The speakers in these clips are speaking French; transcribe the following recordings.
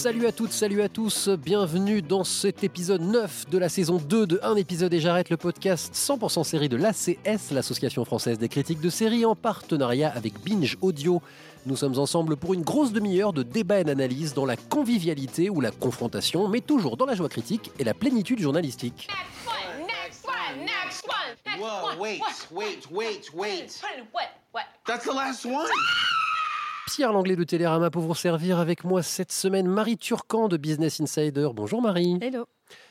Salut à toutes, salut à tous, bienvenue dans cet épisode 9 de la saison 2 de Un épisode et j'arrête le podcast 100% série de l'ACS, l'Association française des critiques de séries, en partenariat avec Binge Audio. Nous sommes ensemble pour une grosse demi-heure de débat et d'analyse dans la convivialité ou la confrontation, mais toujours dans la joie critique et la plénitude journalistique. Next one, next one, next one, next Whoa, one. wait, What? wait, wait, wait. What? What? What? That's the last one. Pierre Langlais de Télérama pour vous servir avec moi cette semaine Marie Turcan de Business Insider. Bonjour Marie. Hello.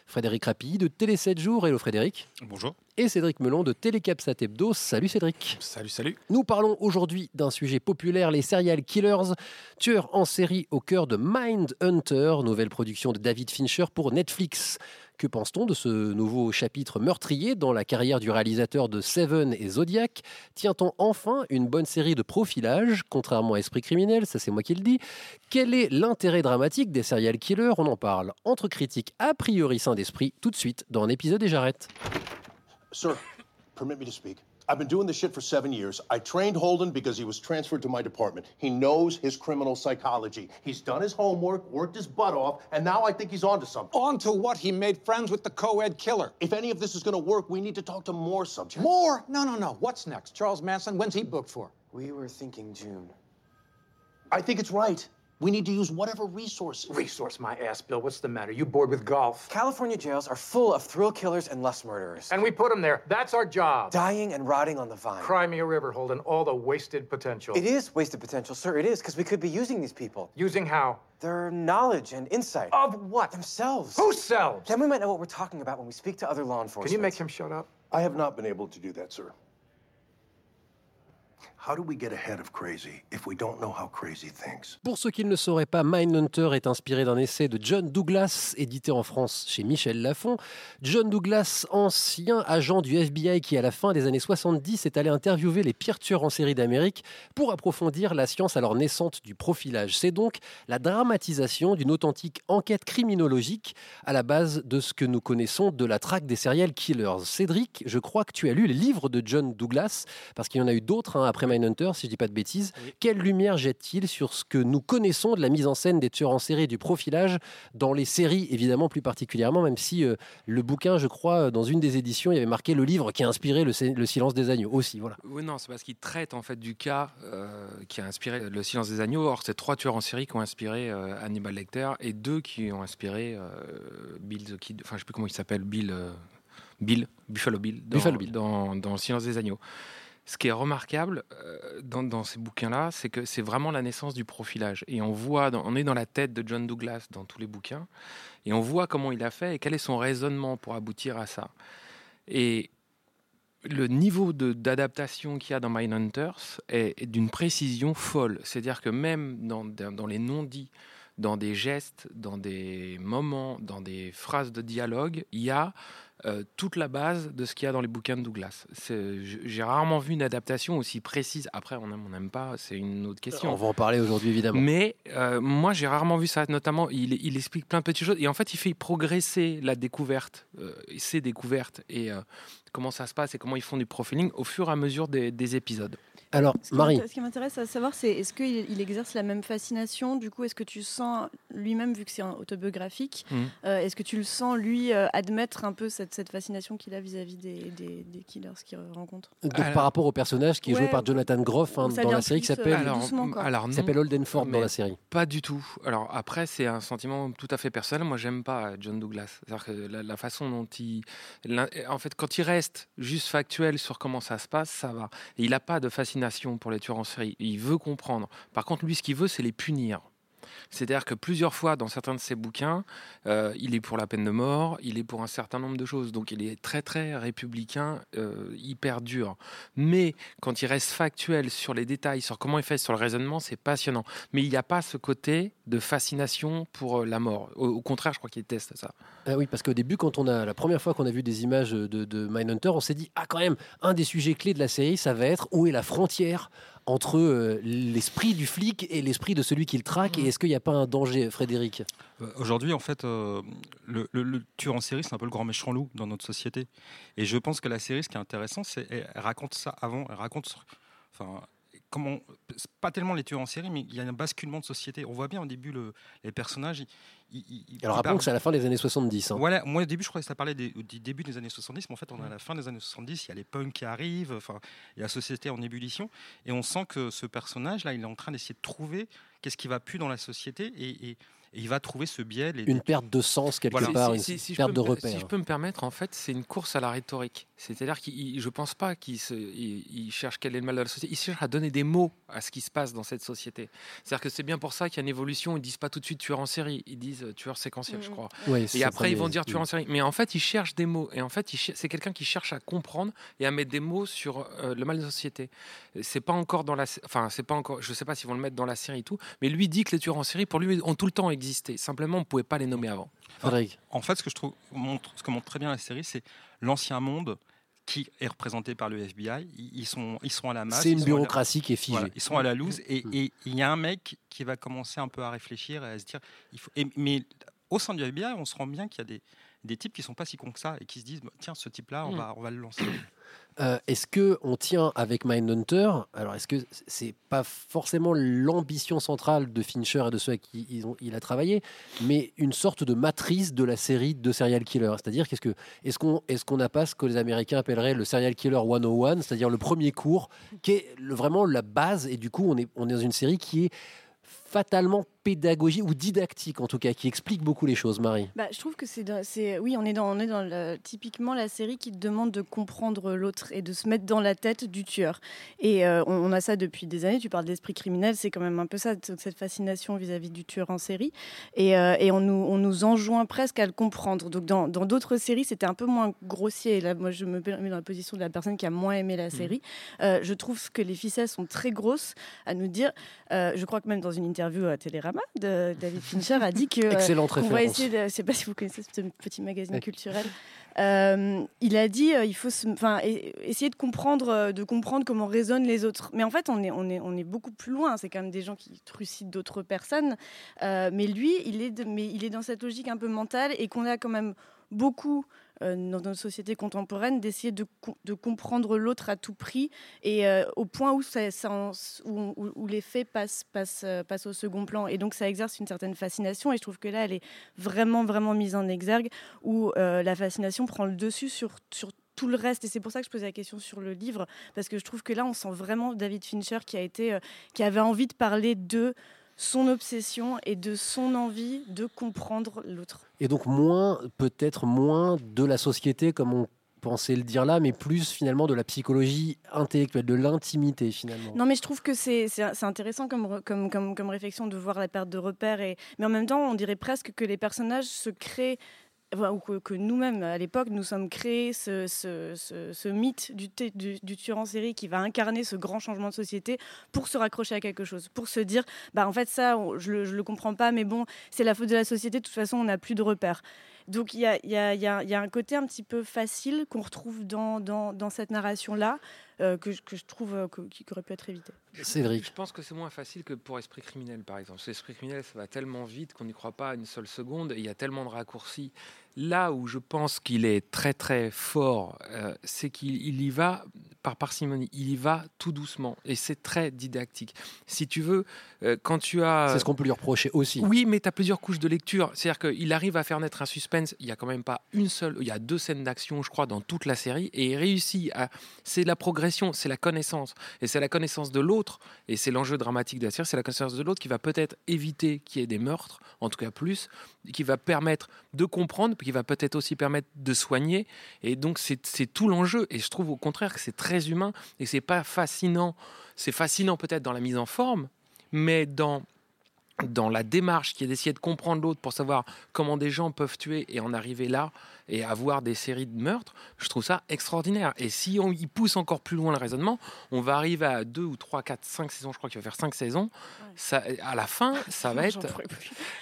Frédéric Rappi de Télé 7 jours. Hello Frédéric. Bonjour. Et Cédric Melon de Télécapsat Hebdo. Salut Cédric. Salut, salut. Nous parlons aujourd'hui d'un sujet populaire, les serial killers, tueurs en série au cœur de Mind Hunter, nouvelle production de David Fincher pour Netflix. Que pense-t-on de ce nouveau chapitre meurtrier dans la carrière du réalisateur de Seven et Zodiac? Tient-on enfin une bonne série de profilage, contrairement à Esprit criminel, ça c'est moi qui le dis? Quel est l'intérêt dramatique des serial killers? On en parle entre critiques a priori sains d'esprit tout de suite dans un épisode et j'arrête. Sir, permit me to speak. I've been doing this shit for seven years. I trained Holden because he was transferred to my department. He knows his criminal psychology. He's done his homework, worked his butt off, and now I think he's onto something. On to what? He made friends with the co-ed killer. If any of this is going to work, we need to talk to more subjects. More? No, no, no. What's next? Charles Manson? When's he booked for? We were thinking June. I think it's right. We need to use whatever resources. Resource my ass, Bill. What's the matter? You bored with golf? California jails are full of thrill killers and lust murderers. And we put them there. That's our job. dying and rotting on the vine. Cry me a river, Holden. All the wasted potential. It is wasted potential, sir. It is, because we could be using these people. Using how? Their knowledge and insight. Of what? Themselves. Who sells? Then we might know what we're talking about when we speak to other law enforcement. Can you make him shut up? I have not been able to do that, sir. Pour ceux qui ne le sauraient pas, Mindhunter est inspiré d'un essai de John Douglas, édité en France chez Michel Lafon. John Douglas, ancien agent du FBI qui, à la fin des années 70, est allé interviewer les pires tueurs en série d'Amérique pour approfondir la science alors naissante du profilage. C'est donc la dramatisation d'une authentique enquête criminologique à la base de ce que nous connaissons de la traque des serial killers. Cédric, je crois que tu as lu les livres de John Douglas, parce qu'il y en a eu d'autres hein, après Mindhunter, si je dis pas de bêtises. Quelle lumière jette-t-il sur ce que nous connaissons de la mise en scène des tueurs en série et du profilage dans les séries, évidemment plus particulièrement, même si euh, le bouquin, je crois, dans une des éditions, il y avait marqué le livre qui a inspiré le, le silence des agneaux aussi. Voilà. Oui, non, c'est parce qu'il traite en fait du cas euh, qui a inspiré Le silence des agneaux. Or, c'est trois tueurs en série qui ont inspiré euh, Hannibal Lecter et deux qui ont inspiré euh, Bill the Kid. Enfin, je sais plus comment il s'appelle, Bill. euh, Bill, Buffalo Bill, dans, Buffalo Bill. Dans, dans Le silence des agneaux. Ce qui est remarquable euh, dans, ces bouquins-là, c'est que c'est vraiment la naissance du profilage. Et on voit, on est dans la tête de John Douglas dans tous les bouquins, et on voit comment il a fait et quel est son raisonnement pour aboutir à ça. Et le niveau d'adaptation qu'il y a dans Mindhunters est, est d'une précision folle. C'est-à-dire que même dans- dans les non-dits, dans des gestes, dans des moments, dans des phrases de dialogue, il y a euh, toute la base de ce qu'il y a dans les bouquins de Douglas. J'ai rarement vu une adaptation aussi précise. Après, on aime, on n'aime pas, c'est une autre question. On va en parler aujourd'hui, évidemment. Mais euh, moi, j'ai rarement vu ça. Notamment, il, il explique plein de petites choses. Et en fait, il fait progresser la découverte, euh, ses découvertes, et euh, comment ça se passe et comment ils font du profiling au fur et à mesure des, des épisodes. Alors, Ce Marie, Ce qui m'intéresse à savoir, c'est est-ce qu'il il exerce la même fascination Du coup, est-ce que tu sens lui-même, vu que c'est un autobiographique, Mhm. euh, est-ce que tu le sens, lui, euh, admettre un peu cette, cette fascination qu'il a vis-à-vis des, des, des killers qu'il rencontre? Donc Alors- par rapport au personnage qui est joué par Jonathan Groff hein, dans la série qui euh, s'appelle Alors, quoi. alors s'appelle Holden Ford dans la série. Pas du tout. Alors après, c'est un sentiment tout à fait personnel. Moi, j'aime pas John Douglas. C'est-à-dire que la, la façon dont il, en fait, quand il reste juste factuel sur comment ça se passe, ça va. Et il n'a pas de fascination pour les tueurs en série. Il veut comprendre. Par contre, lui, ce qu'il veut, c'est les punir. C'est-à-dire que plusieurs fois dans certains de ses bouquins, euh, il est pour la peine de mort, il est pour un certain nombre de choses. Donc il est très très républicain, euh, hyper dur. Mais quand il reste factuel sur les détails, sur comment il fait, sur le raisonnement, c'est passionnant. Mais il n'y a pas ce côté de fascination pour euh, la mort. Au, contraire, je crois qu'il teste ça. Ah oui, parce qu'au début, quand on a la première fois qu'on a vu des images de, de Mindhunter, on s'est dit ah quand même un des sujets clés de la série, ça va être où est la frontière entre euh, l'esprit du flic et l'esprit de celui qui le traque Et est-ce qu'il n'y a pas un danger, Frédéric? Euh, Aujourd'hui, en fait, euh, le, le- le tueur en série, c'est un peu le grand méchant loup dans notre société. Et je pense que la série, ce qui est intéressant, c'est elle raconte ça avant. Elle raconte, enfin, comment, pas tellement les tueurs en série, mais il y a un basculement de société. On voit bien au début le- les personnages. ils- ils- ils- ils Alors rappelons parlent- que c'est à la fin des années 70. hein. voilà, moi au début je croyais que ça parlait des- du début des années 70, mais en fait on est à la fin des années 70, il y a les punks qui arrivent, enfin il y a la société en ébullition, et on sent que ce personnage là, il est en train d'essayer de trouver qu'est-ce qui va plus dans la société, et, et- et il va trouver ce biais. les- Une perte de sens quelque Voilà. part, Si- une si- si je perte de repère. Si je peux me permettre, en fait, c'est une course à la rhétorique. C'est-à-dire qu'il, je pense pas qu'il se, il, il cherche quel est le mal de la société. Il cherche à donner des mots à ce qui se passe dans cette société. C'est-à-dire que c'est bien pour ça qu'il y a une évolution. Ils disent pas tout de suite tueur en série. Ils disent euh, tueur séquentiel, je Mhm. crois. Ouais, Et après, ils vont dire tueur en série. Mais en fait, ils cherchent des mots. Et en fait, c'est quelqu'un qui cherche à comprendre et à mettre des mots sur euh, le mal de la société. C'est pas encore dans la, enfin, c'est pas encore. Je sais pas s'ils vont le mettre dans la série et tout. Mais lui dit que les tueurs en série, pour lui, ont tout le temps existé. Simplement, on pouvait pas les nommer avant. Frédéric. En fait, ce que je trouve montre, ce que montre très bien la série, c'est l'ancien monde qui est représenté par le FBI. Ils, ils sont, ils sont à la masse. C'est une la- bureaucratie qui est figée. Voilà, ils sont à la loose et Mm. et il y a un mec qui va commencer un peu à réfléchir et à se dire, il faut. et- mais au sein du FBI, on se rend bien qu'il y a des, des types qui sont pas si cons que ça et qui se disent, tiens, ce type-là, on Mm. va, on va le lancer. Euh, est-ce que on tient avec Mindhunter? Alors, est-ce que c'est pas forcément l'ambition centrale de Fincher et de ceux avec qui il a travaillé, mais une sorte de matrice de la série de serial killer? C'est-à-dire qu'est-ce que est-ce qu'on est-ce qu'on n'a pas ce que les Américains appelleraient le serial killer 101, c'est-à-dire le premier cours, qui est vraiment la base, et du coup on est on est dans une série qui est fatalement pédagogique ou didactique en tout cas, qui explique beaucoup les choses, Marie. Bah, je trouve que c'est, oui, on est dans, on est dans le- typiquement la série qui te demande de comprendre l'autre et de se mettre dans la tête du tueur. Et euh, on, on a ça depuis des années. Tu parles d'esprit criminel, c'est quand même un peu ça, cette fascination vis-à-vis du tueur en série. Et, euh, et on, nous, on nous enjoint presque à le comprendre. Donc dans, dans d'autres séries, c'était un peu moins grossier. Et là, moi, je me mets dans la position de la personne qui a moins aimé la série. Euh, je trouve que les ficelles sont très grosses à nous dire. je crois que même dans une interview à Télérama, de, David Fincher a dit que euh, Excellente on va essayer de, je sais pas si vous connaissez ce petit magazine Ouais. culturel. Euh, il a dit, euh, il faut, se- enfin, essayer de comprendre, euh, de comprendre comment résonnent les autres. Mais en fait, on est, on est, on est beaucoup plus loin. C'est quand même des gens qui trucident d'autres personnes. Euh, mais lui, il est, de- mais il est dans cette logique un peu mentale et qu'on a quand même beaucoup euh, dans notre société contemporaine d'essayer de, co- de comprendre l'autre à tout prix et euh, au point où, les faits euh, passent au second plan. Et donc ça exerce une certaine fascination et je trouve que là, elle est vraiment, vraiment mise en exergue où euh, la fascination prend le dessus sur, tout le reste. Et c'est pour ça que je posais la question sur le livre, parce que je trouve que là, on sent vraiment David Fincher qui, a été, euh, qui avait envie de parler de son obsession et de son envie de comprendre l'autre. Et donc moins, peut-être moins de la société comme on pensait le dire là, mais plus finalement de la psychologie intellectuelle, de l'intimité finalement. Non, mais je trouve que c'est intéressant comme, comme, comme, comme réflexion de voir la perte de repères. Et... Mais en même temps, on dirait presque que les personnages se créent, ou que, nous-mêmes, à l'époque, nous sommes créés ce, ce, ce, mythe du, du, du tueur en série qui va incarner ce grand changement de société pour se raccrocher à quelque chose, pour se dire, bah en fait, ça, je le, je le comprends pas, mais bon, c'est la faute de la société, de toute façon, on n'a plus de repères. Donc il y a, il y, a, il y, a, il y a un côté un petit peu facile qu'on retrouve dans, dans, dans cette narration-là, euh, que, je- que je trouve euh, que- qui aurait pu être évité. Cédric. Je pense que c'est moins facile que pour Esprit criminel, par exemple. Parce Esprit criminel, ça va tellement vite qu'on n'y croit pas une seule seconde et il y a tellement de raccourcis. Là où je pense qu'il est très très fort, euh, c'est qu'il il y va par parcimonie, il y va tout doucement et c'est très didactique. Si tu veux, euh, quand tu as. C'est ce qu'on peut lui reprocher aussi. Oui, mais tu as plusieurs couches de lecture. C'est-à-dire qu'il arrive à faire naître un suspense. Il y a quand même pas une seule. Il y a deux scènes d'action, je crois, dans toute la série. Et il réussit à. C'est la progression, c'est la connaissance. Et c'est la connaissance de l'autre. Et c'est l'enjeu dramatique de la série. C'est la connaissance de l'autre qui va peut-être éviter qu'il y ait des meurtres, en tout cas plus, qui va permettre de comprendre, qui va peut-être aussi permettre de soigner. Et donc, c'est tout l'enjeu. Et je trouve au contraire que c'est très humain et c'est pas fascinant. C'est fascinant peut-être dans la mise en forme, mais dans dans la démarche qui est d'essayer de comprendre l'autre pour savoir comment des gens peuvent tuer et en arriver là et avoir des séries de meurtres, je trouve ça extraordinaire. Et si on y pousse encore plus loin le raisonnement, on va arriver à 2 ou 3, 4, 5 saisons, je crois qu'il va faire 5 saisons. Ça, à la fin, ça va être...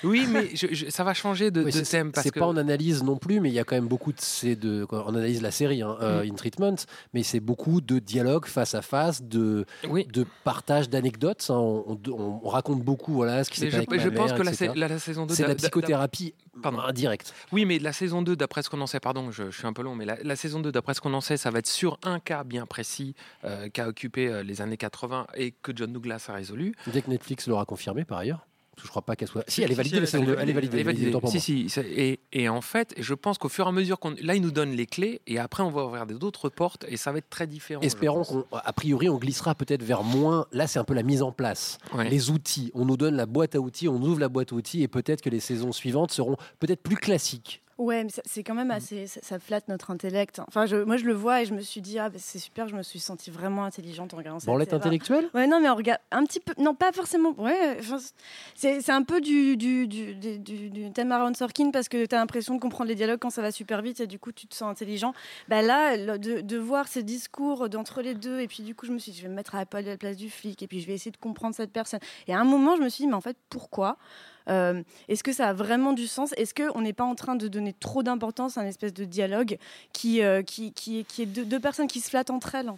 Oui, mais je- je- ça va changer de, Oui, de c'est- thème. C'est que... pas en analyse non plus, mais il y a quand même beaucoup de ces on analyse la série hein, euh, Mm. In Treatment, mais c'est beaucoup de dialogues face à face, de Oui. de partage d'anecdotes. hein. On, on- on raconte beaucoup voilà ce qui s'est passé je, avec je ma pense mère, que la, la- la saison 2... c'est la psychothérapie Pardon. indirecte. Oui, mais la saison 2, d'après ce qu'on en sait, pardon, je, je suis un peu long, mais la, la saison 2, d'après ce qu'on en sait, ça va être sur un cas bien précis euh, qui a occupé euh, les années 80 et que John Douglas a résolu. Dès que Netflix l'aura confirmé par ailleurs. Je crois pas qu'elle soit. Si, elle est si, validée elle la est saison validée. Elle est validée. Elle est validée. autant pour Si, moi. si, et, et en fait, je pense qu'au fur et à mesure qu'on. Là, il nous donne les clés et après, on va ouvrir d'autres portes et ça va être très différent. Espérons pense. qu'on, a priori, on glissera peut-être vers moins. Là, c'est un peu la mise en place. Ouais. Les outils. On nous donne la boîte à outils, on ouvre la boîte à outils et peut-être que les saisons suivantes seront peut-être plus classiques. Ouais, mais c'est quand Mm. même assez. Ça, ça flatte notre intellect. Enfin, je- moi, je le vois et je me suis dit, ah, bah, c'est super, je me suis sentie vraiment intelligente en regardant ça. Branlette intellectuelle? Ouais, non, mais on regarde un petit peu. Non, pas forcément. Ouais, c'est un peu du, du, du, du, du- thème Aaron Sorkin parce que tu as l'impression de comprendre les dialogues quand ça va super vite et du coup, tu te sens intelligent. Bah là, le- de, de voir ces discours d'entre les deux, et puis du coup, je me suis dit, je vais me mettre à la place du flic et puis je vais essayer de comprendre cette personne. Et à un moment, je me suis dit, mais en fait, pourquoi? Euh, Est-ce que ça a vraiment du sens? Est-ce qu'on n'est pas en train de donner trop d'importance à un espèce de dialogue qui, euh, qui, qui, est- qui est deux, deux personnes qui se flattent entre elles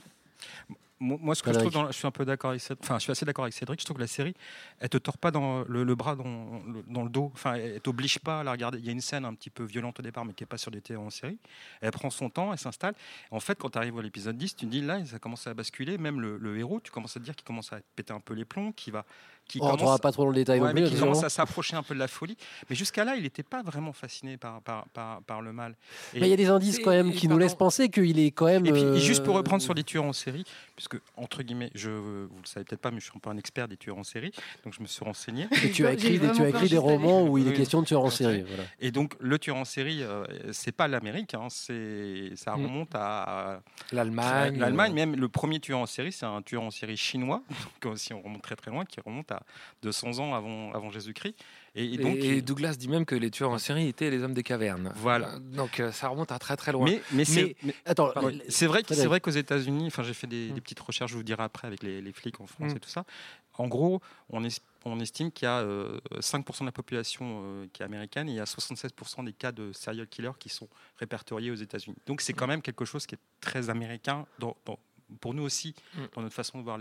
Moi, ce que je trouve, dans la- je suis un peu d'accord avec Cédric, enfin, je suis assez d'accord avec Cédric. Je trouve que la série, elle te tord pas dans le, le bras, dans le, dans le dos. Enfin, elle t'oblige pas à la regarder. Il y a une scène un petit peu violente au départ, mais qui est pas sur des télés en série. Elle prend son temps, elle s'installe. En fait, quand tu arrives à l'épisode 10, tu te dis là, ça commence à basculer. Même le, le héros, tu commences à te dire qu'il commence à péter un peu les plombs, qui va, qui On rentrera commence, pas trop dans le détail Ouais, mais qui commence à s'approcher un peu de la folie. Mais jusqu'à là, il n'était pas vraiment fasciné par, par, par, par le mal. Et- Mais il y a des indices Et- quand même et qui nous laissent penser qu'il est quand même. et puis, euh, et juste pour reprendre sur les tueurs en série, puisque, entre guillemets, je, vous le savez peut-être pas, mais je suis un peu un expert des tueurs en série, donc je me suis renseigné. que tu as écrit, des, tu as écrit romans où il est question de tueurs en série. Voilà. Et donc, le tueur en série, euh, c'est pas l'Amérique, hein, c'est, ça Mm. remonte à, à L'Allemagne. l'Allemagne. Même le premier tueur en série, c'est un tueur en série chinois, donc si on remonte très très loin, qui remonte à 200 ans avant, avant Jésus-Christ. Et, donc, et Douglas dit même que les tueurs en série étaient les hommes des cavernes. Voilà. Euh, Donc euh, ça remonte à très très loin. mais, mais, c'est, mais- Attends, Pardon. l- C'est vrai, c'est vrai qu'aux États-Unis, enfin j'ai fait des, Mm. des petites recherches, je vous dirai après avec les, les flics en France Mm. et tout ça. En gros, on, es- on estime qu'il y a euh, 5% de la population euh, qui est américaine et il y a 76% des cas de serial killers qui sont répertoriés aux États-Unis. Donc c'est quand même quelque chose qui est très américain dans- dans- pour nous aussi, Mm. dans notre façon de voir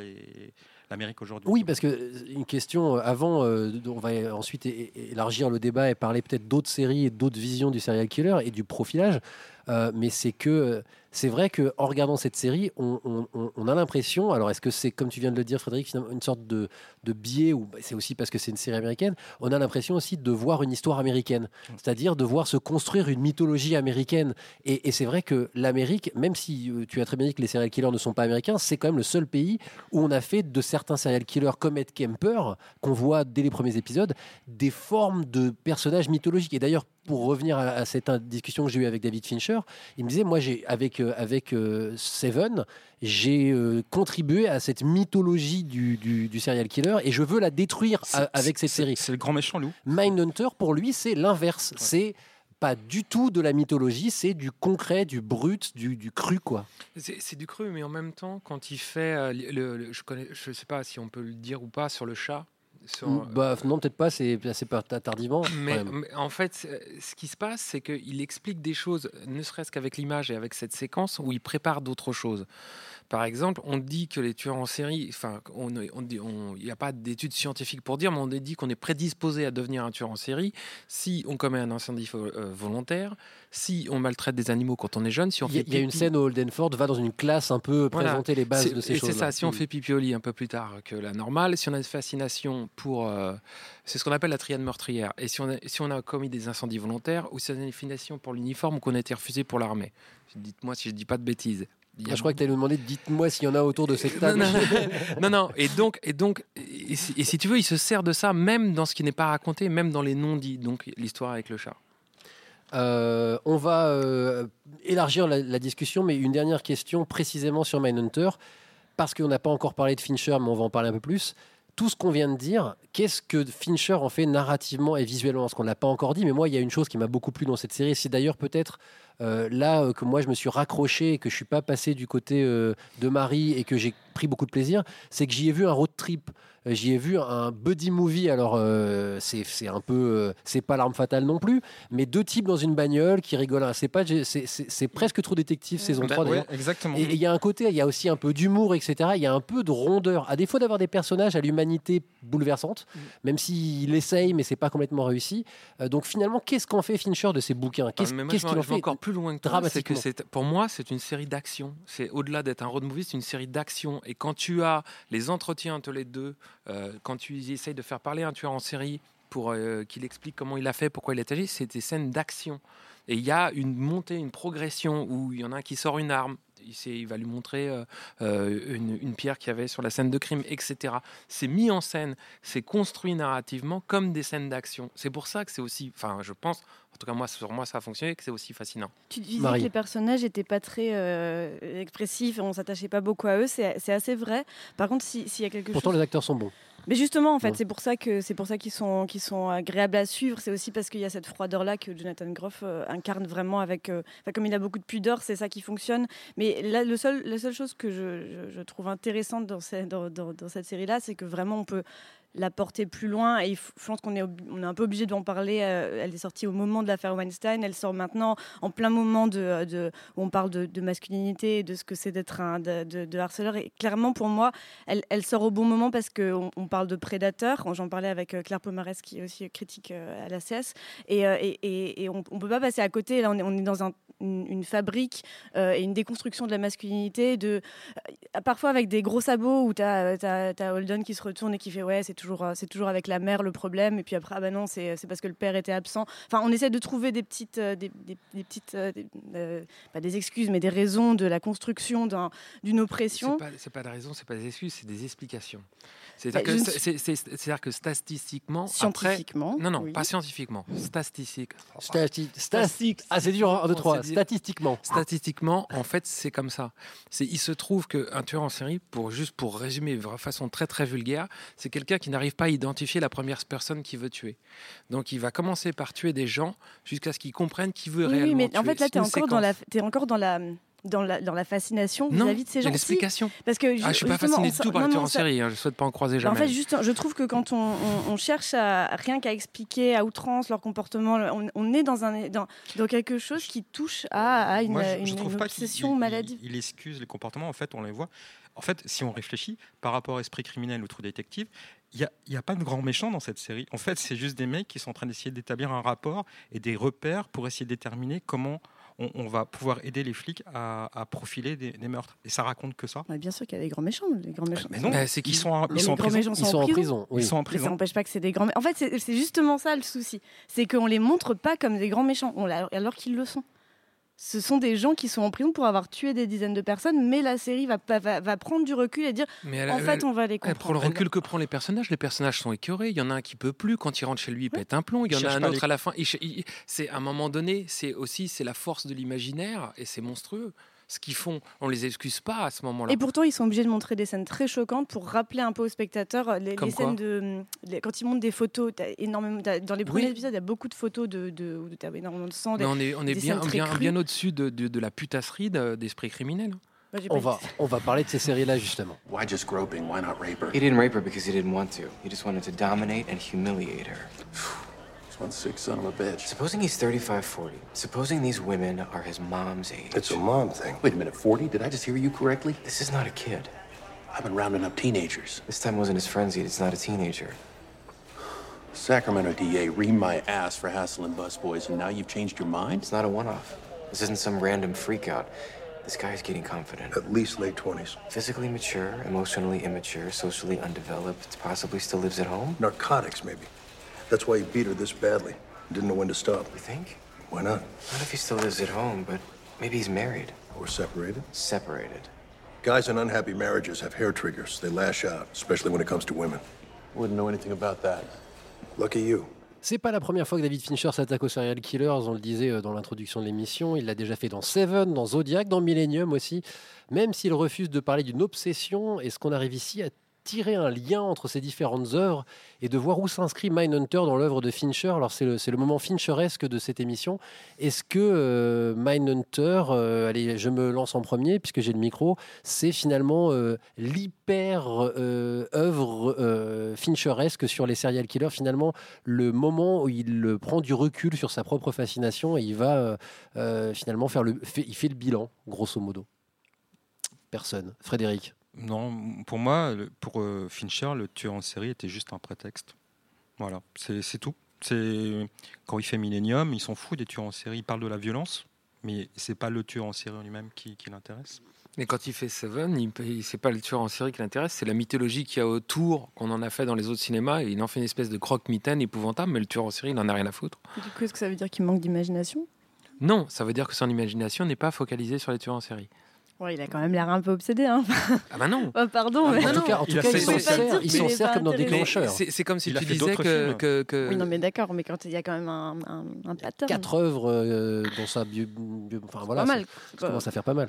l'Amérique aujourd'hui. Oui, parce que euh, une question euh, avant, euh, on va ensuite élargir le débat et parler peut-être d'autres séries et d'autres visions du serial killer et du profilage. Euh, mais c'est que c'est vrai que en regardant cette série, on, on- on- on a l'impression. Alors, est-ce que c'est comme tu viens de le dire, Frédéric, une sorte de, de biais ou bah, c'est aussi parce que c'est une série américaine. On a l'impression aussi de voir une histoire américaine, c'est-à-dire de voir se construire une mythologie américaine. Et, et c'est vrai que l'Amérique, même si euh, tu as très bien dit que les serial killers ne sont pas américains, c'est quand même le seul pays où on a fait de certains serial killers comme Ed Kemper, qu'on voit dès les premiers épisodes, des formes de personnages mythologiques. Et d'ailleurs, pour revenir à, à cette discussion que j'ai eue avec David Fincher, il me disait, moi, j'ai avec, euh, avec euh, Seven, j'ai euh, contribué à cette mythologie du, du- du serial killer et je veux la détruire a- avec cette série. C'est le grand méchant loup. Mindhunter, pour lui, c'est l'inverse. C'est pas du tout de la mythologie, c'est du concret, du brut, du, du cru, quoi. C'est c'est du cru, mais en même temps, quand il fait, euh, le, le- je connais, je sais pas si on peut le dire ou pas sur le chat. Sur- Bah, non, peut-être pas, c'est assez tardivement. Mais, en fait, c'est- ce qui se passe, c'est qu'il explique des choses, ne serait-ce qu'avec l'image et avec cette séquence, où il prépare d'autres choses. Par exemple, on dit que les tueurs en série, enfin, on il n'y a pas d'études scientifiques pour dire, mais on dit qu'on est prédisposé à devenir un tueur en série si on commet un incendie euh, volontaire, si on maltraite des animaux quand on est jeune, si on Il y, a- fait il y a une scène où Holden Ford va dans une classe un peu Voilà. présenter les bases de ces choses. C'est ça, si on fait pipi au lit un peu plus tard que la normale, si on a une fascination pour. euh, c'est ce qu'on appelle la triade meurtrière. Et si on, a, si on a commis des incendies volontaires, ou si on a une fascination pour l'uniforme ou qu'on a été refusé pour l'armée. Dites-moi si je dis pas de bêtises. Ah, je crois que tu allais nous demander, dites-moi s'il y en a autour de cette table. non, non, non. Et donc, et donc, et si, et si tu veux, il se sert de ça même dans ce qui n'est pas raconté, même dans les non-dits. Donc, l'histoire avec le chat. Euh, on va euh, élargir la, la discussion, mais une dernière question précisément sur Mindhunter, parce qu'on n'a pas encore parlé de Fincher, mais on va en parler un peu plus. tout ce qu'on vient de dire, qu'est-ce que Fincher en fait narrativement et visuellement? Ce qu'on n'a pas encore dit, mais moi, il y a une chose qui m'a beaucoup plu dans cette série. C'est d'ailleurs peut-être euh, là euh, que moi, je me suis raccroché et que je suis pas passé du côté euh, de Marie et que j'ai pris beaucoup de plaisir. C'est que j'y ai vu un road trip. J'y ai vu un buddy movie. Alors, c'est un peu. c'est pas l'arme fatale non plus, mais deux types dans une bagnole qui rigolent. C'est pas. c'est- presque trop détective saison Bah, 3 ouais, d'ailleurs. exactement. Et il y a un côté, il y a aussi un peu d'humour, etc. Il y a un peu de rondeur. À défaut d'avoir des personnages à l'humanité bouleversante, Mm. même s'il essaye, mais c'est pas complètement réussi. Donc finalement, qu'est-ce qu'en fait Fincher de ses bouquins? Qu'est-ce Ah, qu'est-ce qu'il en fait? encore plus loin que toi. C'est que c'est, pour moi, c'est une série d'action. C'est au-delà d'être un road movie, c'est une série d'action. Et quand tu as les entretiens entre les deux, euh, quand tu essayes de faire parler un tueur en série pour euh, qu'il explique comment il a fait, pourquoi il est agi, c'est des scènes d'action. Et il y a une montée, une progression où il y en a un qui sort une arme. Il, va lui montrer euh, euh, une, une pierre qu'il y avait sur la scène de crime, etc. C'est mis en scène, c'est construit narrativement comme des scènes d'action. C'est pour ça que c'est aussi, enfin, je pense, en tout cas moi, sur moi, ça a fonctionné, que c'est aussi fascinant. Tu disais Marie. que les personnages n'étaient pas très euh, expressifs, on s'attachait pas beaucoup à eux, c'est assez vrai. Par contre, si- s'il y a quelque Pourtant, chose... les acteurs sont bons. Mais justement, en fait, Ouais. c'est pour ça que c'est pour ça qu'ils sont qu'ils sont agréables à suivre. C'est aussi parce qu'il y a cette froideur là que Jonathan Groff euh, incarne vraiment avec. euh, enfin, comme il a beaucoup de pudeur, c'est ça qui fonctionne. Mais là, le seul, la seule chose que je, je- je trouve intéressante dans, ce- dans, dans- dans cette série là, c'est que vraiment on peut la porter plus loin. Et je pense qu'on est, on est un peu obligé d'en parler. euh, elle est sortie au moment de l'affaire Weinstein. Elle sort maintenant en plein moment de- où on parle de, masculinité et de ce que c'est d'être un de, harceleur. Et clairement, pour moi, elle, sort au bon moment parce qu'on on parle de prédateurs. J'en parlais avec euh, Claire Pomarès, qui est aussi critique euh, à la CS. Et, euh, on ne peut pas passer à côté. Là, on est dans un- une, une fabrique euh, et une déconstruction de la masculinité, de, euh, parfois avec des gros sabots où tu as, Holden qui se retourne et qui fait Ouais, c'est toujours, euh, c'est toujours avec la mère le problème. Et puis après, ah bah non, c'est c'est parce que le père était absent. Enfin, on essaie de trouver des petites, euh, des, des- des petites euh, des, euh, pas des excuses, mais des raisons de la construction d'un- d'une oppression. C'est pas, pas de raison, c'est pas des excuses, c'est des explications. Bah, C'est-à-dire je que, suis- que statistiquement, Scientifiquement, après, non, non, oui. pas scientifiquement, statistique. Stati- Statistique. Ah, c'est dur, 1, 2, 3. Statistiquement. Statistiquement, en fait, c'est comme ça. C'est, il se trouve qu'un tueur en série, pour juste pour résumer de façon très très vulgaire, c'est quelqu'un qui n'arrive pas à identifier la première personne qu'il veut tuer. Donc, il va commencer par tuer des gens jusqu'à ce qu'il comprenne qui veut Oui, réellement oui, mais tuer. en fait, là, tu es encore, dans la, t'es encore dans la. Dans la, dans la fascination vis-à-vis de ces gens. Si, l'explication. parce que Ah, je suis pas fasciné du tout par les tueurs en série. hein, je souhaite pas en croiser Bah, en jamais. fait, juste, je trouve que quand on, on- on cherche à rien qu'à expliquer à outrance leur comportement, on, on est dans, un, dans, dans quelque chose qui touche à, à une, Moi, je, je une- trouve une pas qu'il obsession maladie. Il, il excuse les comportements. En fait, on les voit. En fait, si on réfléchit par rapport à Esprit criminel ou True Détective, il n'y a, a pas de grand méchant dans cette série. En fait, c'est juste des mecs qui sont en train d'essayer d'établir un rapport et des repères pour essayer de déterminer comment on, on va pouvoir aider les flics à, à profiler des, des meurtres. Et ça raconte que ça. Ouais, bien sûr qu'il y a des grands méchants. Les grands méchants. Mais non, Bah, c'est ils qu'ils sont, en- Mais ils sont les en grands prison. méchants Ils sont en prison. Ils oui. sont en Mais ça n'empêche pas que c'est des grands. En fait, c'est justement ça le souci. C'est qu'on les montre pas comme des grands méchants, on alors qu'ils le sont. Ce sont des gens qui sont en prison pour avoir tué des dizaines de personnes, mais la série va, va, va- va prendre du recul et dire Mais elle- en fait, elle- on va les Elle prend le comprendre. recul que prend les personnages. Les personnages sont écœurés. Il y en a un qui peut plus. Quand il rentre chez lui, il pète un plomb. Il y en a un autre les- à la fin. C'est à un moment donné, c'est aussi c'est la force de l'imaginaire et c'est monstrueux. Ce qu'ils font, on les excuse pas à ce moment-là. Et pourtant, ils sont obligés de montrer des scènes très choquantes pour rappeler un peu aux spectateurs euh, les, scènes de. les- quand ils montrent des photos, énormément, dans les premiers Oui. épisodes, il y a beaucoup de photos de. de, où t'as énormément de sang. Des- on est, on est des bien, au-dessus de, de- de la putasserie de- d'esprit criminel. On va, on va parler de ces séries-là justement. Why just groping? Why not rape her? He didn't rape her because he didn't want to. He just wanted to dominate and humiliate her. This one sick son of a bitch. Supposing he's 35, 40. Supposing these women are his mom's age. It's a mom thing. Wait a minute, 40? Did I just hear you correctly? This is not a kid. I've been rounding up teenagers. This time wasn't his frenzy. It's not a teenager. Sacramento DA reamed my ass for hassling busboys, and now you've changed your mind? It's not a one-off. This isn't some random freakout. This guy is getting confident. At least late 20s. Physically mature, emotionally immature, socially undeveloped, possibly still lives at home? Narcotics, maybe. That's why he beat her this badly. Didn't know when to stop. You think? Why not? Not if he still lives at home, but maybe he's married. Or separated? Separated. Guys in unhappy marriages have hair triggers. They lash out, especially when it comes to women. Wouldn't know anything about that. Lucky you. C'est pas la première fois que David Fincher s'attaque aux serial killers, on le disait euh, dans l'introduction de l'émission. Il l'a déjà fait dans Seven, dans Zodiac, dans Millennium aussi. Même s'il refuse de parler d'une obsession, est-ce qu'on arrive ici à tirer un lien entre ces différentes œuvres et de voir où s'inscrit Mindhunter dans l'œuvre de Fincher. Alors c'est le, moment Fincheresque de cette émission. Est-ce que euh, Mindhunter, euh, allez, je me lance en premier puisque j'ai le micro, c'est finalement euh, l'hyper euh, œuvre Fincheresque sur les serial killers. Finalement, le moment où il prend du recul sur sa propre fascination et il va finalement faire le, fait- il fait le bilan, grosso modo. Personne. Frédéric. Non, pour moi, pour euh, Fincher, le tueur en série était juste un prétexte. Voilà, c'est c'est tout. C'est quand il fait Millennium, il s'en fout des tueurs en série. Il parle de la violence, mais c'est pas le tueur en série en lui-même qui, qui l'intéresse. Mais quand il fait Seven, c'est pas le tueur en série qui l'intéresse, c'est la mythologie qu'il y a autour, qu'on en a fait dans les autres cinémas, et il en fait une espèce de croque-mitaine épouvantable, mais le tueur en série, il en a rien à foutre. Du coup, est-ce que ça veut dire qu'il manque d'imagination? Non, ça veut dire que son imagination n'est pas focalisée sur les tueurs en série. Ouais, il a quand même l'air un peu obsédé. Hein. Ah bah non Oh, pardon. mais- en tout cas, en tout il cas, fait- il s'en sert, comme dans intéressant. Déclencheur. C'est c'est comme si Il tu disais d'autres que, films. que, que- Oui, non, mais d'accord, mais quand il y a quand même un, un, un, un pattern. Quatre œuvres euh, dans sa bio, bio- enfin voilà, pas mal. ça, ça commence à faire pas mal.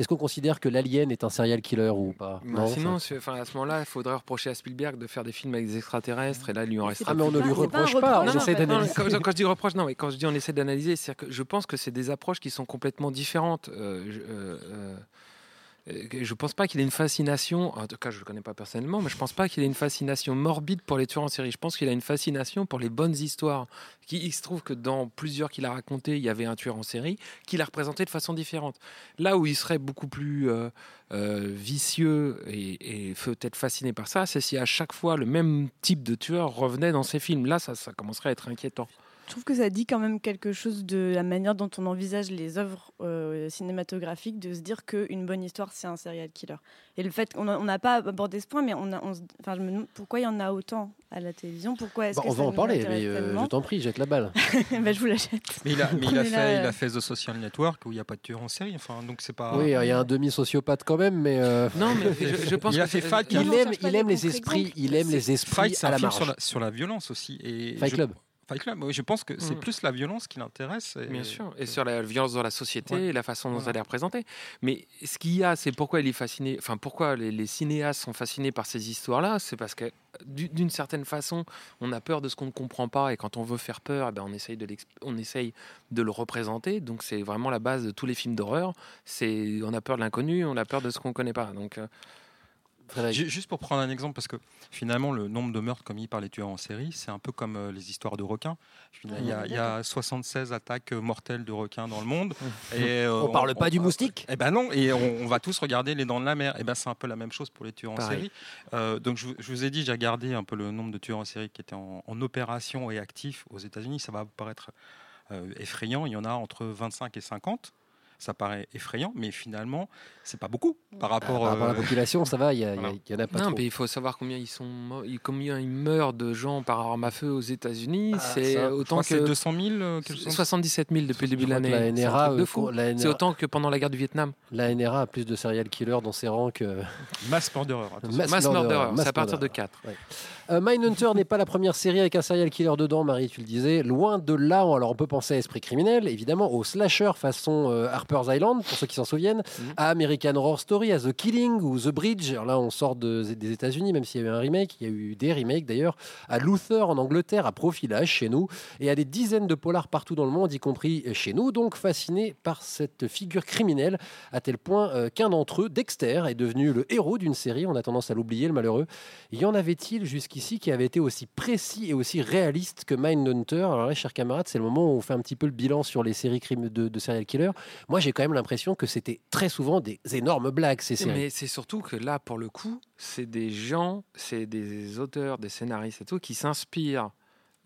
Est-ce qu'on considère que l'alien est un serial killer ou pas? Bah, sinon, ça- c'est- enfin, à ce moment-là, il faudrait reprocher à Spielberg de faire des films avec des extraterrestres, et là, il lui en reste. Ah mais on ne lui reproche pas, on non, essaie d'analyser. quand, quand je dis reproche, non, mais quand je dis on essaie d'analyser, c'est que je pense que c'est des approches qui sont complètement différentes. Euh, je, euh, euh, euh, je pense pas qu'il ait une fascination, en tout cas je le connais pas personnellement, mais je pense pas qu'il ait une fascination morbide pour les tueurs en série. Je pense qu'il a une fascination pour les bonnes histoires. Il se trouve que dans plusieurs qu'il a raconté, il y avait un tueur en série qu'il a représenté de façon différente. Là où il serait beaucoup plus euh, euh, vicieux et, et peut-être fasciné par ça, c'est si à chaque fois le même type de tueur revenait dans ses films. Là, ça, ça commencerait à être inquiétant. Je trouve que ça dit quand même quelque chose de la manière dont on envisage les œuvres euh, cinématographiques, de se dire qu'une bonne histoire, c'est un serial killer. Et le fait qu'on n'a pas abordé ce point, mais on a, on se- enfin, je me demande pourquoi il y en a autant à la télévision Pourquoi est-ce Bah, que on ça va en parler, mais euh, je t'en prie, jette la balle. Bah, Je vous la jette. Mais il a, mais il fait, il euh. a fait The Social Network où il n'y a pas de tueur en série. Enfin, donc c'est pas. Oui, il y a un demi-sociopathe quand même, mais euh, Non, mais je, je pense Il a fait Fight il on aime, il aime les esprits, il aime les esprits Fight, c'est un la film marge. sur la, sur la violence aussi. Et Fight je- Club. Fight Club, oui, je pense que c'est Mm. plus la violence qui l'intéresse. et- Bien sûr, et sur la violence dans la société Ouais. et la façon dont Voilà. elle est représentée. Mais ce qu'il y a, c'est pourquoi il est fasciné, enfin pourquoi les, les cinéastes sont fascinés par ces histoires-là, c'est parce que d'u- d'une certaine façon, on a peur de ce qu'on ne comprend pas, et quand on veut faire peur, eh ben, on, essaye de l'exp- on essaye de le représenter. Donc c'est vraiment la base de tous les films d'horreur. C'est on a peur de l'inconnu, on a peur de ce qu'on ne connaît pas. Donc euh, Juste pour prendre un exemple, parce que finalement, le nombre de meurtres commis par les tueurs en série, c'est un peu comme euh, les histoires de requins. Il y, a, il y a 76 attaques euh, mortelles de requins dans le monde. et, euh, On parle pas du moustique? Eh ben non, et on, on va tous regarder les dents de la mer. Et ben c'est un peu la même chose pour les tueurs en série. Euh, donc je, vous- je vous ai dit, j'ai regardé un peu le nombre de tueurs en série qui étaient en, en opération et actifs aux États-Unis. Ça va paraître euh, effrayant. Il y en a entre 25 et 50. Ça paraît effrayant, mais finalement, c'est pas beaucoup par Par rapport. à la euh, population, ça va, il y, a- il y a- voilà. il y en a pas non, trop. mais il faut savoir combien ils sont, mo- combien ils meurent de gens par arme à feu aux États-Unis. c'est ça, je autant que c'est que 200 000. euh, quelque chose comme ça. 77 000 depuis le début de l'année. la C'est NRA, euh, fou. la C'est autant que pendant la guerre du Vietnam. La NRA a plus de serial killers dans ses rangs que. Mass murderer. Mass Mass murderer, c'est à partir de murderer. 4. Euh, Mindhunter n'est pas la première série avec un serial killer dedans, Marie, tu le disais. Loin de là, alors on peut penser à Esprit criminel, évidemment, au slasher façon euh, Harper's Island, pour ceux qui s'en souviennent, Mhm. à American Horror Story, à The Killing ou The Bridge. Alors là, on sort de- des États-Unis, même s'il y a eu un remake, il y a eu des remakes d'ailleurs, à Luther en Angleterre, à Profilage chez nous, et à des dizaines de polars partout dans le monde, y compris chez nous, donc fasciné par cette figure criminelle, à tel point euh, qu'un d'entre eux, Dexter, est devenu le héros d'une série. On a tendance à l'oublier, le malheureux. Y en avait-il jusqu'ici qui avait été aussi précis et aussi réaliste que Mindhunter Alors là, chers camarades, c'est le moment où on fait un petit peu le bilan sur les séries crimes de, de serial killers. Moi, j'ai quand même l'impression que c'était très souvent des énormes blagues, ces séries. Mais c'est surtout que là, pour le coup, c'est des gens, c'est des auteurs, des scénaristes et tout, qui s'inspirent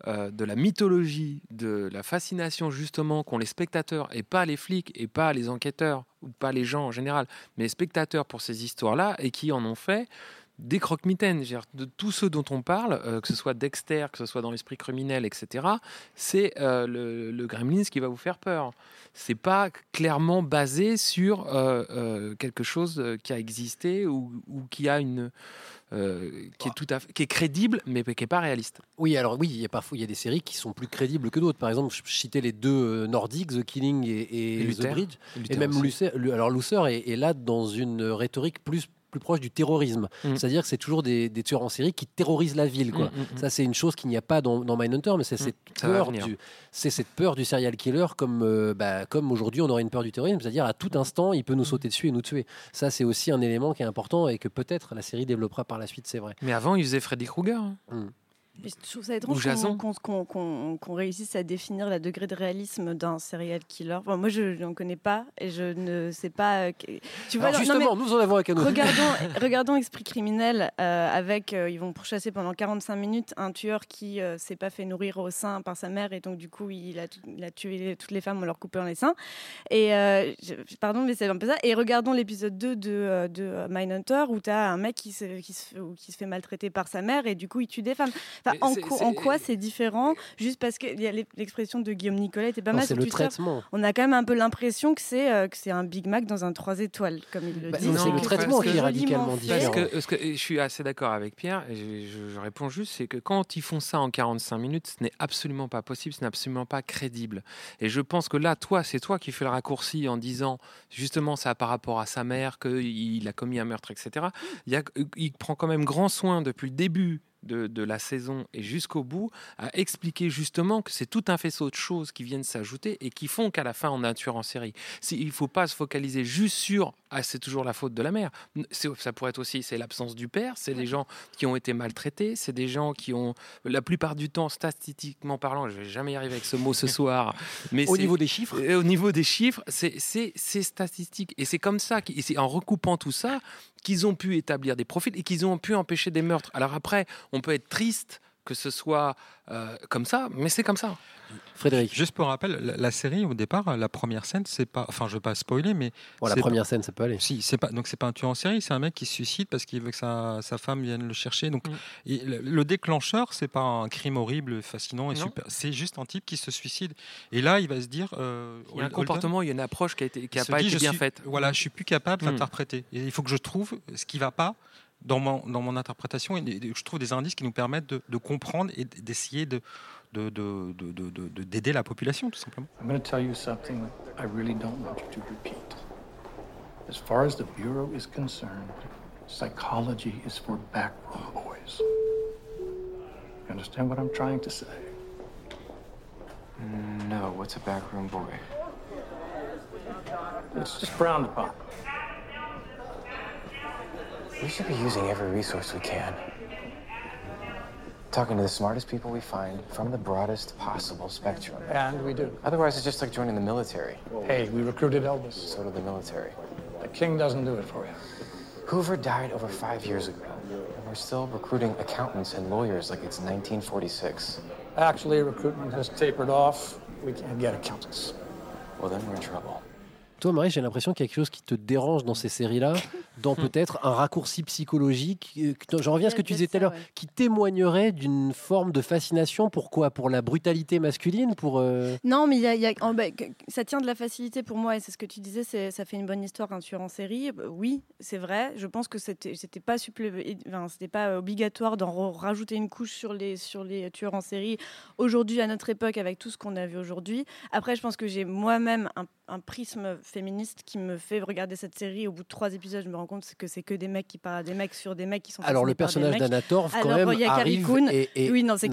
euh, de la mythologie, de la fascination justement qu'ont les spectateurs, et pas les flics, et pas les enquêteurs, ou pas les gens en général, mais les spectateurs pour ces histoires-là, et qui en ont fait des croque-mitaines. De tous ceux dont on parle, euh, que ce soit Dexter, que ce soit dans l'esprit criminel, etc., c'est euh, le, le Gremlins qui va vous faire peur. C'est pas clairement basé sur euh, quelque chose qui a existé ou, ou qui a une qui est tout à fait, qui est crédible mais qui est pas réaliste. Oui, alors oui, il y a parfois il y a des séries qui sont plus crédibles que d'autres. Par exemple, je citais les deux nordiques, The Killing et, et Et The. Bridge, Et même aussi. Luther. Lu- Alors Luther est, est là dans une rhétorique plus plus proche du terrorisme. Mm. C'est-à-dire que c'est toujours des, des tueurs en série qui terrorisent la ville. Quoi. Mm, mm. Ça, c'est une chose qu'il n'y a pas dans, dans Mindhunter, mais c'est cette peur du, cette peur du serial killer, comme, euh, bah, comme aujourd'hui on aurait une peur du terrorisme, c'est-à-dire à tout instant il peut nous sauter dessus et nous tuer. Ça, c'est aussi un élément qui est important et que peut-être la série développera par la suite, c'est vrai. Mais avant, il faisait Freddy Krueger. hein. Mais je trouve ça étrange qu'on réussisse à définir le degré de réalisme d'un serial killer. Enfin, moi, je n'en connais pas et je ne sais pas. euh, Tu vois, Alors non, mais justement, nous en avons avec un autre. regardons, regardons Esprit criminel euh, avec. euh, ils vont pourchasser pendant 45 minutes un tueur qui euh, s'est pas fait nourrir au sein par sa mère et donc, du coup, il a, il a tué toutes les femmes en leur coupant les seins. Et je- pardon, mais c'est un peu ça. Et regardons l'épisode 2 de, de Mindhunter où tu as un mec qui se, qui se fait maltraiter par sa mère et du coup, il tue des femmes. Enfin, en, co- quoi c'est différent Juste parce que l'expression de Guillaume Nicolet était pas Non, mal c'est le Twitter. traitement. On a quand même un peu l'impression que c'est euh, c'est un Big Mac dans un 3 étoiles, comme il le Bah, dit. non, c'est le traitement qui est radicalement différent. Parce que, parce que- et je suis assez d'accord avec Pierre, et je, je- je réponds juste, c'est que quand ils font ça en 45 minutes, ce n'est absolument pas possible, ce n'est absolument pas crédible. Et je pense que là, toi, c'est toi qui fais le raccourci en disant, justement, ça par rapport à sa mère, qu'il a commis un meurtre, etc. Il, y a- il prend quand même grand soin depuis le début de, de la saison et jusqu'au bout à expliquer justement que c'est tout un faisceau de choses qui viennent s'ajouter et qui font qu'à la fin on a un tueur en série. Si- il ne faut pas se focaliser juste sur ah c'est toujours la faute de la mère. Ça pourrait être aussi c'est l'absence du père, c'est des gens qui ont été maltraités, c'est des gens qui ont la plupart du temps statistiquement parlant, je vais jamais y arriver avec ce mot ce soir, mais Au niveau des chiffres au niveau des chiffres, c'est c'est- c'est statistique. Et c'est comme ça, et c'est en recoupant tout ça, qu'ils ont pu établir des profils et qu'ils ont pu empêcher des meurtres. Alors après, on peut être triste que ce soit euh, comme ça, mais c'est comme ça. Frédéric. Juste pour rappel, la, la série au départ, la première scène, c'est pas, enfin, je vais pas spoiler, mais Bon, la première pas- scène, ça peut aller. Si, c'est pas donc c'est pas un tueur en série, c'est un mec qui se suicide parce qu'il veut que sa, sa femme vienne le chercher. Donc Mm. et le, le déclencheur, c'est pas un crime horrible, fascinant et Non. super. C'est juste un type qui se suicide. Et là, il va se dire, euh, Il y a un Holden, comportement, il y a une approche qui a, été, qui il a se pas dit, été bien suis- faite. Voilà, je suis plus capable Mm. d'interpréter. Il faut que je trouve ce qui va pas dans mon, dans mon interprétation je trouve des indices qui nous permettent de, de comprendre et d'essayer de de- de- de- de- de- de- d'aider la population, tout simplement. I'm going to tell you something I really don't want you to repeat. As far as the Bureau is concerned, psychology is for backroom boys. You understand what I'm trying to say? No, what's a backroom boy? It's just frowned upon. We should be using every resource we can. Talking to the smartest people we find from the broadest possible spectrum. And we do. Otherwise, it's just like joining the military. Hey, we recruited Elvis. So did the military. The king doesn't do it for you. Hoover died over five years ago, and we're still recruiting accountants and lawyers like it's 1946. Actually, recruitment has tapered off. We can't get accountants. Well, then we're in trouble. Toi, Marie, j'ai l'impression qu'il y a quelque chose qui te dérange dans ces séries-là, dans peut-être un raccourci psychologique. euh, J'en reviens à ce que tu disais tout à l'heure, qui témoignerait d'une forme de fascination. Pourquoi? Pour la brutalité masculine? Pour euh, Non, mais il y a, il y a- en- bah, ça tient de la facilité pour moi, et c'est ce que tu disais, ça fait une bonne histoire, un tueur en série. Euh, Oui, c'est vrai. Je pense que c'était pas, supplé- enfin, c'était pas obligatoire d'en rajouter une couche sur les, sur les tueurs en série aujourd'hui, à notre époque, avec tout ce qu'on a vu aujourd'hui. Après, je pense que j'ai moi-même un, un prisme féministe qui me fait regarder cette série. Au bout de trois épisodes, je me rends compte que c'est que des mecs qui parlent à des mecs sur des mecs qui sont Alors, le personnage mecs. d'Anna Torv, quand Alors, même, il y a Coon. et- et- Oui, non, c'est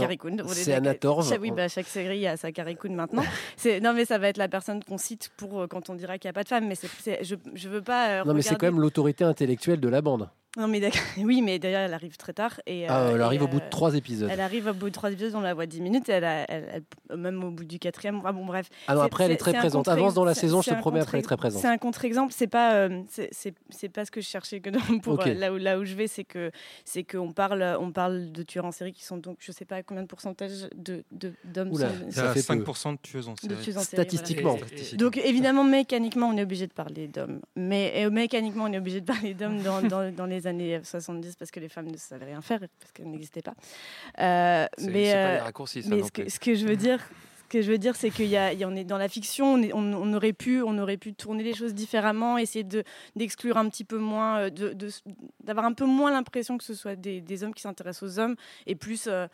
est c'est Anna d'accord. Torv. Chaque- Oui, bah, chaque série a sa Carrie Coon maintenant. Non, mais ça va être la personne qu'on cite pour euh, quand on dira qu'il n'y a pas de femme. Mais je, je veux pas. euh, Non, mais c'est quand même l'autorité intellectuelle de la bande. Non, mais. Oui, mais d'ailleurs, elle arrive très tard. Et, Ah, euh, elle et, arrive au bout de euh, trois épisodes. Elle arrive au bout de trois épisodes, on la voit 10 minutes. Elle a- elle- elle- même au bout du quatrième. Ah bon, bref. Ah non, après, elle est très présente. Avance dans la saison, je te promets, après, elle est très présente. C'est un contre-exemple. C'est pas, euh, c'est- c'est c'est pas ce que je cherchais que dans- pour Ok. euh, là où là où je vais, c'est que c'est qu'on parle on parle de tueurs en série qui sont donc je sais pas combien de pourcentage de de- d'hommes Ça a fait 5% de tueuses en de série. tueuses en série, voilà. Statistiquement. Donc évidemment, mécaniquement, on est obligé de parler d'hommes. Mais euh, mécaniquement, on est obligé de parler d'hommes dans, dans, dans les années 70 parce que les femmes ne savaient rien faire, parce qu'elles n'existaient pas. Euh, mais c'est pas euh, des raccourcis, ça, mais non ce que, plus. ce que je veux dire, ce que je veux dire, c'est qu'il y a, est dans la fiction, on, est- on- on aurait pu, on aurait pu tourner les choses différemment, essayer de d'exclure un petit peu moins, euh, de- de- d'avoir un peu moins l'impression que ce soit des, des hommes qui s'intéressent aux hommes et plus. euh,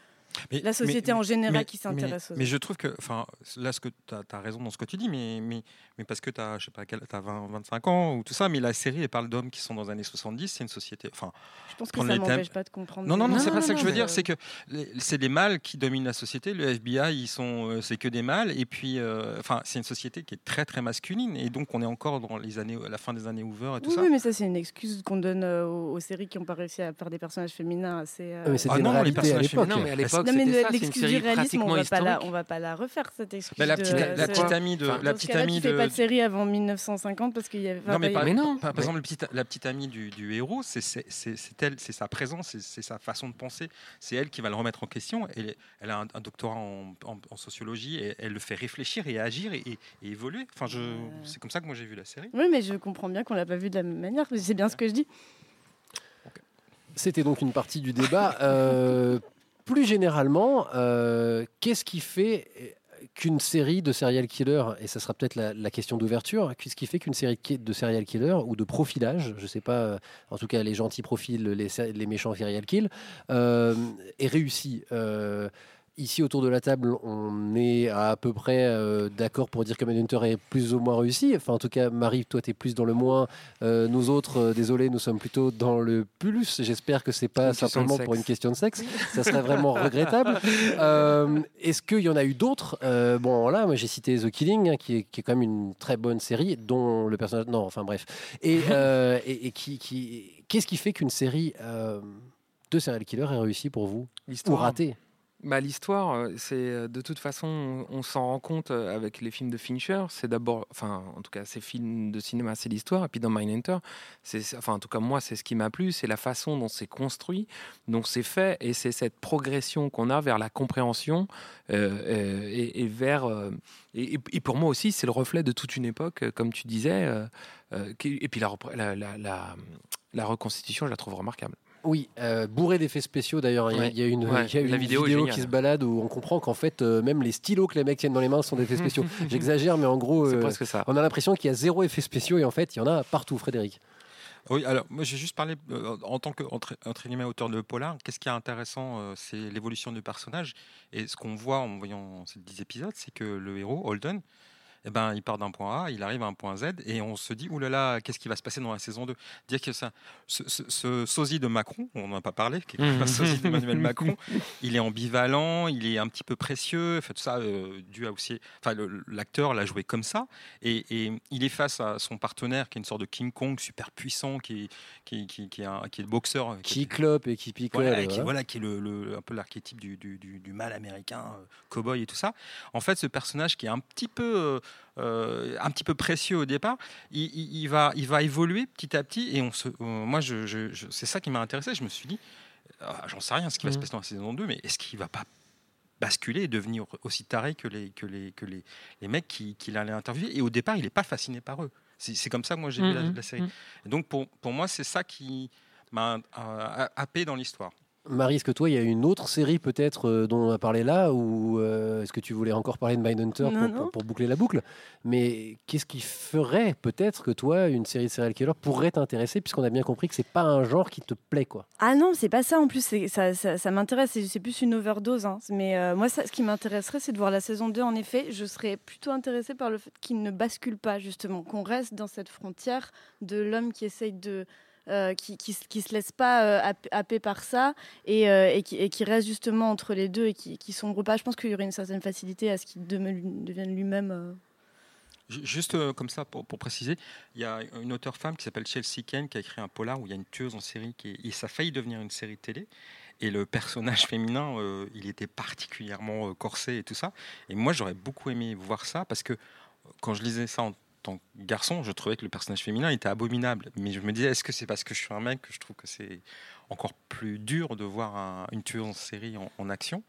Mais- la société mais- en général mais- qui s'intéresse mais, aux mais je trouve que, enfin, là, ce que tu as, raison dans ce que tu dis, mais, mais, mais parce que tu as, je sais pas, quel- t'as 20, 25 ans ou tout ça, mais la série, elle parle d'hommes qui sont dans les années 70, c'est une société. Enfin, Je pense que ça thèmes- m'empêche pas de comprendre. Non, non, non, que- c'est pas ça que je veux dire. euh, C'est que les- c'est les mâles qui dominent la société. Le FBI, ils sont, euh, c'est que des mâles. Et puis, euh, enfin, c'est une société qui est très, très masculine. Et donc, on est encore dans les années, à la fin des années Hoover et tout Oui, ça. oui, mais ça, c'est une excuse qu'on donne euh, aux, aux séries qui n'ont pas réussi à faire des personnages féminins assez. euh, Ah, mais Ah non, les personnages. Non, mais à l'époque, Non, mais c'était le- ça, c'est une série on va, pas la, on va pas la refaire, cette excuse. Bah, la de- petite, la c'est- petite amie de, Enfin, la petite amie tu fais de. pas de série avant 1950 parce qu'il y avait. Non, mais, par, non, par- par exemple, le petit- la petite amie du, du héros, c'est c'est- c'est- c'est elle, c'est sa présence, c'est- c'est sa façon de penser. C'est elle qui va le remettre en question. Elle, elle a un, un doctorat en, en- en sociologie et elle le fait réfléchir et agir et, et- et évoluer. Enfin, je, c'est comme ça que moi j'ai vu la série. Oui, mais je comprends bien qu'on l'a pas vu de la même manière. C'est bien ce que je dis. C'était donc une partie du débat. Euh, plus généralement, euh, qu'est-ce qui fait qu'une série de serial killers, et ça sera peut-être la, question d'ouverture, qu'est-ce qui fait qu'une série de serial killers ou de profilage, je sais pas, euh, en tout cas les gentils profils, les, méchants serial kills, euh, est réussi Euh, Ici autour de la table, on est à, à peu près euh, d'accord pour dire que Manhunter est plus ou moins réussi. Enfin, en tout cas, Marie, toi, tu es plus dans le moins. Euh, nous autres, euh, désolé, nous sommes plutôt dans le plus. J'espère que c'est pas simplement pour une question de sexe. Ça serait vraiment regrettable. Euh, Est-ce qu'il y en a eu d'autres? Bon, là, moi, j'ai cité The Killing, hein, qui, est, qui est quand même une très bonne série, dont le personnage. Non, enfin bref. Et, et, et qui, qui... qu'est-ce qui fait qu'une série de serial killer est réussie pour vous? Ou ratée? Bah, L'histoire, c'est de toute façon, on, s'en rend compte avec les films de Fincher. C'est d'abord, enfin, en tout cas, ces films de cinéma, c'est l'histoire. Et puis dans Mindhunter, c'est, enfin, en tout cas, moi, c'est ce qui m'a plu, c'est la façon dont c'est construit, dont c'est fait, et c'est cette progression qu'on a vers la compréhension et, vers. et, pour moi aussi, c'est le reflet de toute une époque, comme tu disais. et puis la reconstitution, je la trouve remarquable. Oui, euh, bourré d'effets spéciaux d'ailleurs. Il y a- Ouais. il y a une, Ouais, il y a la une vidéo qui se balade où on comprend qu'en fait, euh, même les stylos que les mecs tiennent dans les mains sont des effets spéciaux. J'exagère, mais en gros, euh, presque ça. on a l'impression qu'il y a zéro effet spéciaux et en fait, il y en a partout, Frédéric. Oui, alors moi j'ai juste parlé euh, en tant que entre, entre guillemets, auteur de polar. Qu'est-ce qui est intéressant, euh, c'est l'évolution du personnage. Et ce qu'on voit en voyant ces 10 épisodes, c'est que le héros, Holden, eh ben, il part d'un point A, il arrive à un point Z, et on se dit, oulala, qu'est-ce qui va se passer dans la saison 2 Dire que ça, ce, ce- ce sosie de Macron, on n'en a pas parlé, qui est un sosie d'Emmanuel Macron, il est ambivalent, il est un petit peu précieux, enfin, tout ça, euh, dû à aussi. Enfin, l'acteur l'a joué comme ça, et, et il est face à son partenaire, qui est une sorte de King Kong super puissant, qui est, qui, qui, qui est, un- qui est le boxeur. Qui clope et qui picole. Voilà, qui, voilà. qui est le, le- un peu l'archétype du, du, du- du mal américain, euh, cowboy et tout ça. En fait, ce personnage qui est un petit peu, euh, euh, un petit peu précieux au départ, il, il- il va, il va évoluer petit à petit. Et on se, euh, moi, je, je- je- c'est ça qui m'a intéressé. Je me suis dit, ah, j'en sais rien ce qui va se Mhm. passer dans la saison 2, mais est-ce qu'il va pas basculer et devenir aussi taré que les, que les, que les, les mecs qui- qu'il allait interviewer? Et au départ, il n'est pas fasciné par eux. C'est comme ça que moi j'ai vu la, Mhm, la série. Et donc pour, pour moi, c'est ça qui m'a euh, happé dans l'histoire. Marie, est-ce que toi, il y a une autre série peut-être euh, dont on a parlé là ou euh, est-ce que tu voulais encore parler de Mindhunter Non, pour, non. pour- pour boucler la boucle? Mais qu'est-ce qui ferait peut-être que toi, une série de serial killer pourrait t'intéresser puisqu'on a bien compris que c'est pas un genre qui te plaît quoi? Ah non, c'est pas ça en plus, ça, ça, ça m'intéresse, c'est c'est plus une overdose. hein. Mais euh, moi, ça, ce qui m'intéresserait, c'est de voir la saison 2. En effet, je serais plutôt intéressée par le fait qu'il ne bascule pas, justement, qu'on reste dans cette frontière de l'homme qui essaye de. Euh, qui, qui, se- qui se laisse pas euh, happ- happer par ça et, euh, et, qui, et qui reste justement entre les deux et qui, qui sombre pas. Je pense qu'il y aurait une certaine facilité à ce qu'il devienne lui-même. Ju- Juste comme ça, pour, préciser, il y a une auteure femme qui s'appelle Chelsea Ken qui a écrit un polar où il y a une tueuse en série et ça a failli devenir une série télé. Et le personnage féminin, il était particulièrement corsé et tout ça. Et moi, j'aurais beaucoup aimé voir ça parce que quand je lisais ça en tant que garçon, je trouvais que le personnage féminin était abominable. Mais je me disais, est-ce que c'est parce que je suis un mec que je trouve que c'est encore plus dur de voir un- une tueuse en série en, en action?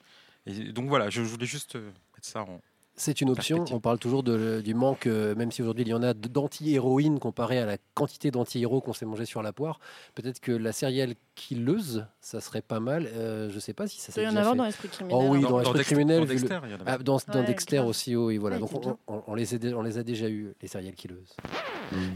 Et donc voilà, je, je voulais juste euh, mettre ça en, C'est une option. On parle toujours de- du manque, euh, même si aujourd'hui il y en a d'anti-héroïnes comparé à la quantité d'anti-héros qu'on s'est mangé sur la poire. Peut-être que la serial killeuse, ça serait pas mal. Euh, je sais pas si ça Il s'est doit y en fait. dans Esprit criminel. Oh oui, Dans- dans, dans Esprit Dexter- criminel. dans le- Dexter, il. Ah, dans, dans Ouais, Dexter grave. aussi, oui, voilà. Ouais, Donc c'est on, bien. on- on les a, dé- on les a déjà eu, les serial killers.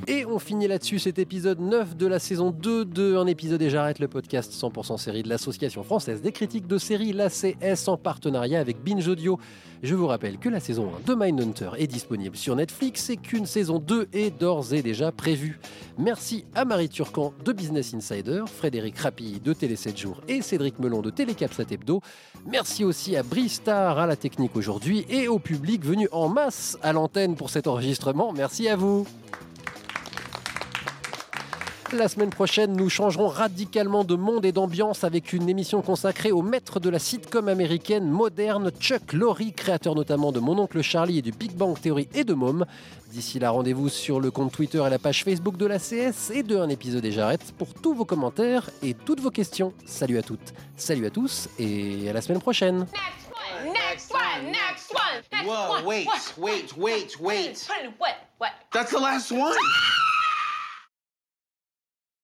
Et on finit là-dessus cet épisode 9 de la saison 2 de Un épisode et j'arrête le podcast 100% série de l'Association française des critiques de séries, l'ACS, en partenariat avec Binge Audio. Je vous rappelle que la saison 1 de Mindhunter est disponible sur Netflix et qu'une saison 2 est d'ores et déjà prévue. Merci à Marie Turcan de Business Insider, Frédéric Rapilly de Télé 7 jours et Cédric Melon de Télécapsat Hebdo. Merci aussi à Bristar à la technique aujourd'hui et au public venu en masse à l'antenne pour cet enregistrement. Merci à vous. La semaine prochaine, nous changerons radicalement de monde et d'ambiance avec une émission consacrée au maître de la sitcom américaine moderne, Chuck Lorre, créateur notamment de Mon oncle Charlie et du Big Bang Theory et de Mom. D'ici là, rendez-vous sur le compte Twitter et la page Facebook de la CS et de Un épisode et j'arrête pour tous vos commentaires et toutes vos questions. Salut à toutes, salut à tous et à la semaine prochaine. Next one, next one, next Whoa, one. wait, what, wait, wait, wait. Put it, what, what? That's the last one.